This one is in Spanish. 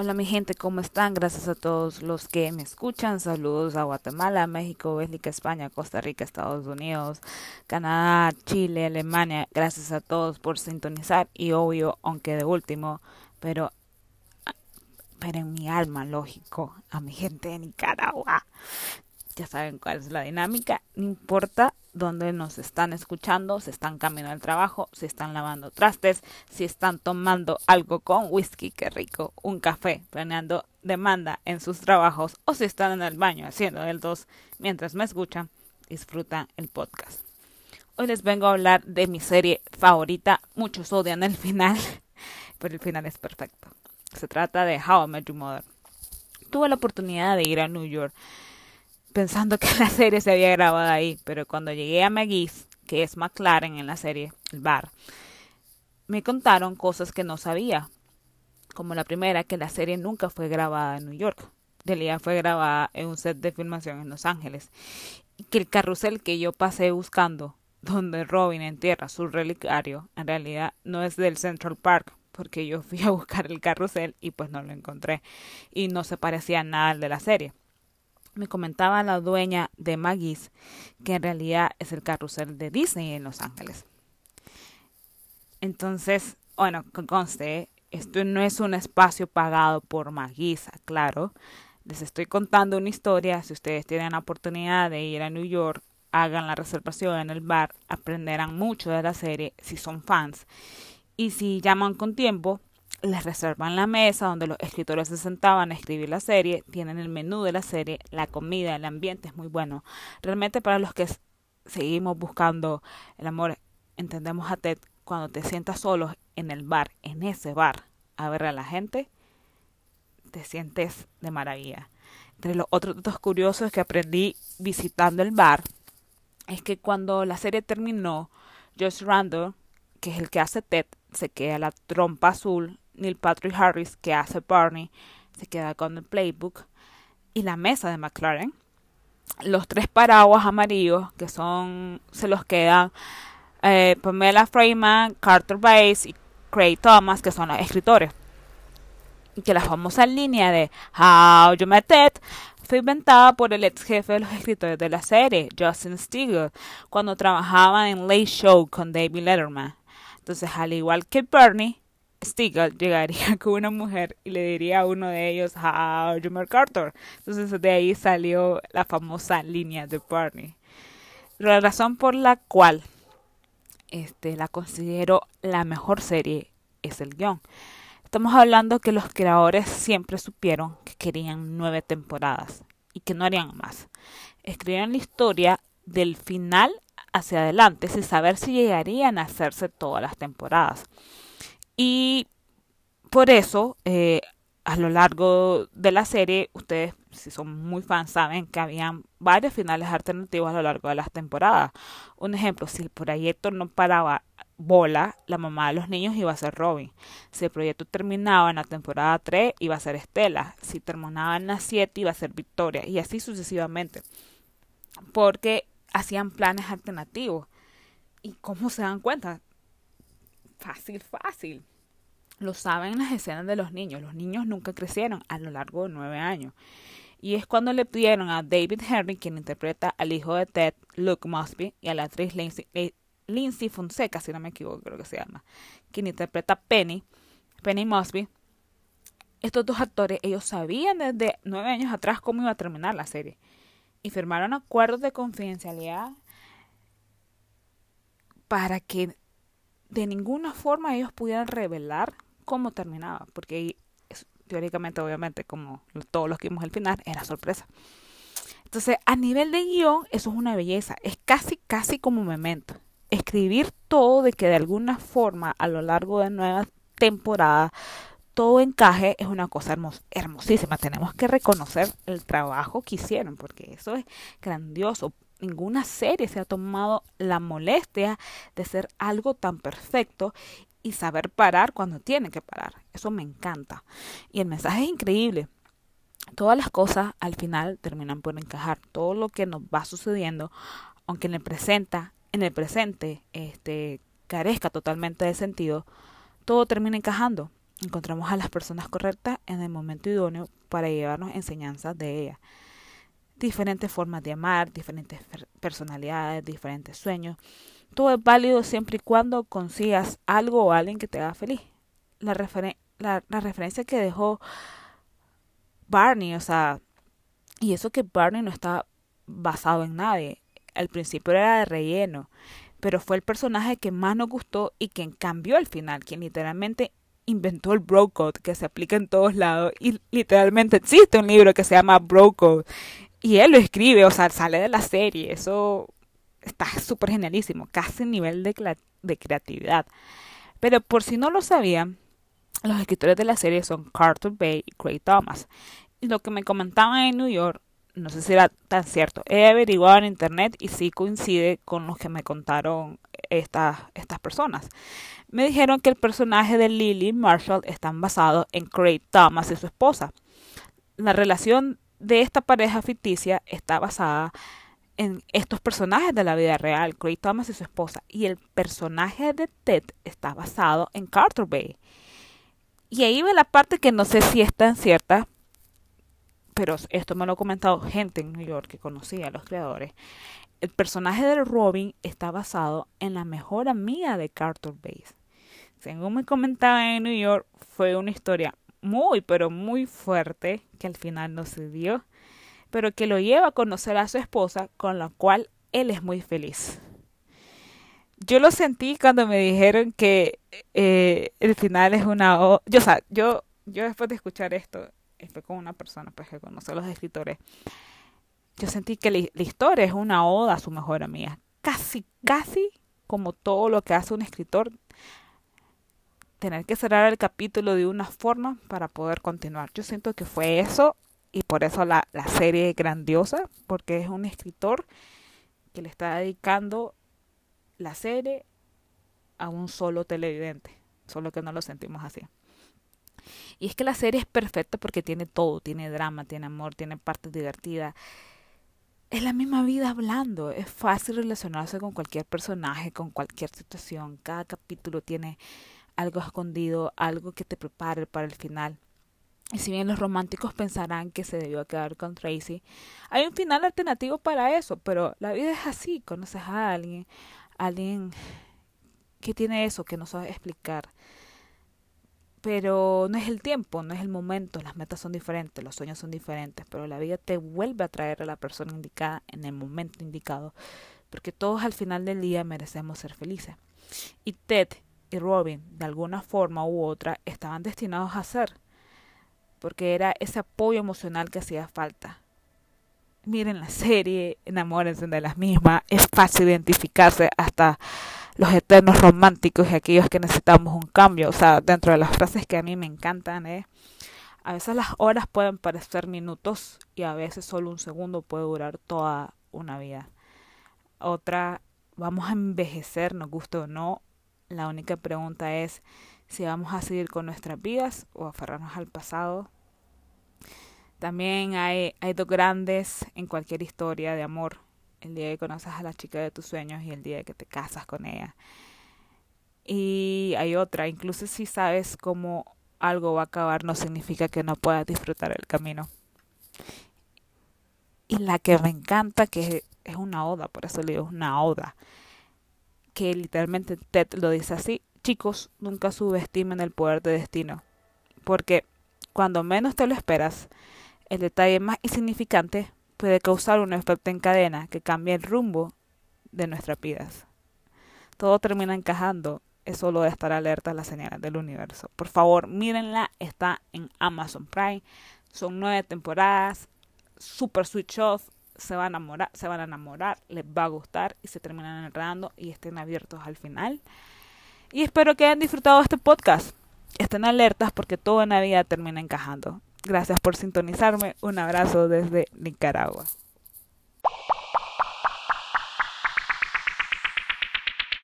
Hola mi gente, ¿cómo están? Gracias a todos los que me escuchan. Saludos a Guatemala, México, Bélgica, España, Costa Rica, Estados Unidos, Canadá, Chile, Alemania. Gracias a todos por sintonizar y obvio, aunque de último, pero pero en mi alma, lógico, a mi gente de Nicaragua. Ya saben cuál es la dinámica. No importa dónde nos están escuchando, si están camino al trabajo, si están lavando trastes, si están tomando algo con whisky, qué rico, un café, planeando demanda en sus trabajos o si están en el baño haciendo el dos mientras me escuchan, disfrutan el podcast. Hoy les vengo a hablar de mi serie favorita. Muchos odian el final, pero el final es perfecto. Se trata de How I Met Your Mother. Tuve la oportunidad de ir a New York pensando que la serie se había grabado ahí, pero cuando llegué a McGee's, que es McLaren en la serie, el bar, me contaron cosas que no sabía, como la primera, que la serie nunca fue grabada en New York, día fue grabada en un set de filmación en Los Ángeles, y que el carrusel que yo pasé buscando, donde Robin entierra su relicario, en realidad no es del Central Park, porque yo fui a buscar el carrusel y pues no lo encontré, y no se parecía nada al de la serie me comentaba la dueña de Maggie's que en realidad es el carrusel de Disney en Los Ángeles. Entonces, bueno, conste, esto no es un espacio pagado por Maggie's, claro. Les estoy contando una historia. Si ustedes tienen la oportunidad de ir a New York, hagan la reservación en el bar, aprenderán mucho de la serie si son fans. Y si llaman con tiempo, les reservan la mesa donde los escritores se sentaban a escribir la serie, tienen el menú de la serie, la comida, el ambiente es muy bueno. Realmente para los que seguimos buscando el amor, entendemos a Ted cuando te sientas solo en el bar, en ese bar, a ver a la gente, te sientes de maravilla. Entre los otros datos curiosos que aprendí visitando el bar es que cuando la serie terminó, Josh Randall, que es el que hace Ted, se queda la trompa azul Neil Patrick Harris, que hace Barney, se queda con el playbook. Y la mesa de McLaren. Los tres paraguas amarillos, que son, se los quedan eh, Pamela Freeman, Carter Bates y Craig Thomas, que son los escritores. Y que la famosa línea de How You Met Ted fue inventada por el ex jefe de los escritores de la serie, Justin Stigl, cuando trabajaba en Late Show con David Letterman. Entonces, al igual que Bernie, Stigall llegaría con una mujer y le diría a uno de ellos, How you Carter. Entonces de ahí salió la famosa línea de Barney. La razón por la cual este, la considero la mejor serie es el guion. Estamos hablando que los creadores siempre supieron que querían nueve temporadas y que no harían más. Escribieron la historia del final hacia adelante sin saber si llegarían a hacerse todas las temporadas. Y por eso, eh, a lo largo de la serie, ustedes, si son muy fans, saben que habían varios finales alternativos a lo largo de las temporadas. Un ejemplo, si el proyecto no paraba bola, la mamá de los niños iba a ser Robin. Si el proyecto terminaba en la temporada 3, iba a ser Estela. Si terminaba en la 7, iba a ser Victoria. Y así sucesivamente. Porque hacían planes alternativos. ¿Y cómo se dan cuenta? Fácil, fácil. Lo saben las escenas de los niños. Los niños nunca crecieron a lo largo de nueve años. Y es cuando le pidieron a David Henry, quien interpreta al hijo de Ted, Luke Mosby, y a la actriz Lindsay, Fonseca, si no me equivoco, creo que se llama, quien interpreta Penny, Penny Mosby. Estos dos actores, ellos sabían desde nueve años atrás cómo iba a terminar la serie. Y firmaron acuerdos de confidencialidad para que de ninguna forma ellos pudieran revelar cómo terminaba, porque teóricamente, obviamente, como todos los que vimos al final, era sorpresa. Entonces, a nivel de guion, eso es una belleza. Es casi, casi como memento. Escribir todo de que de alguna forma, a lo largo de nuevas temporadas, todo encaje es una cosa hermosísima. Tenemos que reconocer el trabajo que hicieron, porque eso es grandioso ninguna serie se ha tomado la molestia de ser algo tan perfecto y saber parar cuando tiene que parar. Eso me encanta. Y el mensaje es increíble. Todas las cosas al final terminan por encajar. Todo lo que nos va sucediendo, aunque en el presente, en el presente, este, carezca totalmente de sentido, todo termina encajando. encontramos a las personas correctas en el momento idóneo para llevarnos enseñanzas de ellas. Diferentes formas de amar, diferentes personalidades, diferentes sueños. Todo es válido siempre y cuando consigas algo o alguien que te haga feliz. La, referencia que dejó Barney, o sea, y eso que Barney no está basado en nadie. Al principio era de relleno, pero fue el personaje que más nos gustó y quien cambió al final, quien literalmente inventó el bro code que se aplica en todos lados y literalmente existe un libro que se llama bro code y él lo escribe, o sea, sale de la serie, eso está súper genialísimo, casi nivel de, de creatividad. Pero por si no lo sabían, los escritores de la serie son Carter Bay y Craig Thomas. Y lo que me comentaban en New York, no sé si era tan cierto. He averiguado en internet y sí coincide con lo que me contaron estas, estas personas. Me dijeron que el personaje de Lily Marshall está basado en Craig Thomas y su esposa. La relación de esta pareja ficticia está basada en estos personajes de la vida real, Craig Thomas y su esposa. Y el personaje de Ted está basado en Carter Bay. Y ahí ve la parte que no sé si es tan cierta, pero esto me lo ha comentado gente en New York que conocía a los creadores. El personaje de Robin está basado en la mejor amiga de Carter Base. Según me comentaba en New York, fue una historia muy, pero muy fuerte que al final no se dio, pero que lo lleva a conocer a su esposa, con la cual él es muy feliz. Yo lo sentí cuando me dijeron que eh, el final es una yo o sea yo yo después de escuchar esto fue con una persona pues que conoce a los escritores yo sentí que la, historia es una oda a su mejor amiga. Casi casi como todo lo que hace un escritor tener que cerrar el capítulo de una forma para poder continuar. Yo siento que fue eso y por eso la, la serie es grandiosa porque es un escritor que le está dedicando la serie a un solo televidente, solo que no lo sentimos así. Y es que la serie es perfecta porque tiene todo, tiene drama, tiene amor, tiene partes divertidas. Es la misma vida hablando, es fácil relacionarse con cualquier personaje, con cualquier situación. Cada capítulo tiene algo escondido, algo que te prepare para el final. Y si bien los románticos pensarán que se debió quedar con Tracy, hay un final alternativo para eso, pero la vida es así, conoces a alguien, alguien que tiene eso, que no sabe explicar. Pero no es el tiempo, no es el momento, las metas son diferentes, los sueños son diferentes, pero la vida te vuelve a traer a la persona indicada en el momento indicado, porque todos al final del día merecemos ser felices. Y Ted y Robin, de alguna forma u otra, estaban destinados a ser, porque era ese apoyo emocional que hacía falta miren la serie, enamórense de las mismas, es fácil identificarse hasta los eternos románticos y aquellos que necesitamos un cambio. O sea, dentro de las frases que a mí me encantan es, a veces las horas pueden parecer minutos y a veces solo un segundo puede durar toda una vida. Otra, vamos a envejecer, nos guste o no. La única pregunta es si vamos a seguir con nuestras vidas o aferrarnos al pasado también hay, dos grandes en cualquier historia de amor. El día que conoces a la chica de tus sueños y el día que te casas con ella. Y hay otra, incluso si sabes cómo algo va a acabar, no significa que no puedas disfrutar el camino. Y la que me encanta, que es una oda, por eso le digo una oda, que literalmente Ted lo dice así, chicos, nunca subestimen el poder de destino, porque cuando menos te lo esperas, el detalle más insignificante puede causar un efecto en cadena que cambie el rumbo de nuestras vidas. Todo termina encajando, es solo estar alerta a las señales del universo. Por favor, mírenla, está en Amazon Prime. Son nueve temporadas, super switch off, se van a enamorar, se van a enamorar, les va a gustar y se terminan enredando y estén abiertos al final. Y espero que hayan disfrutado este podcast. Estén alertas porque todo en la vida termina encajando. Gracias por sintonizarme. Un abrazo desde Nicaragua.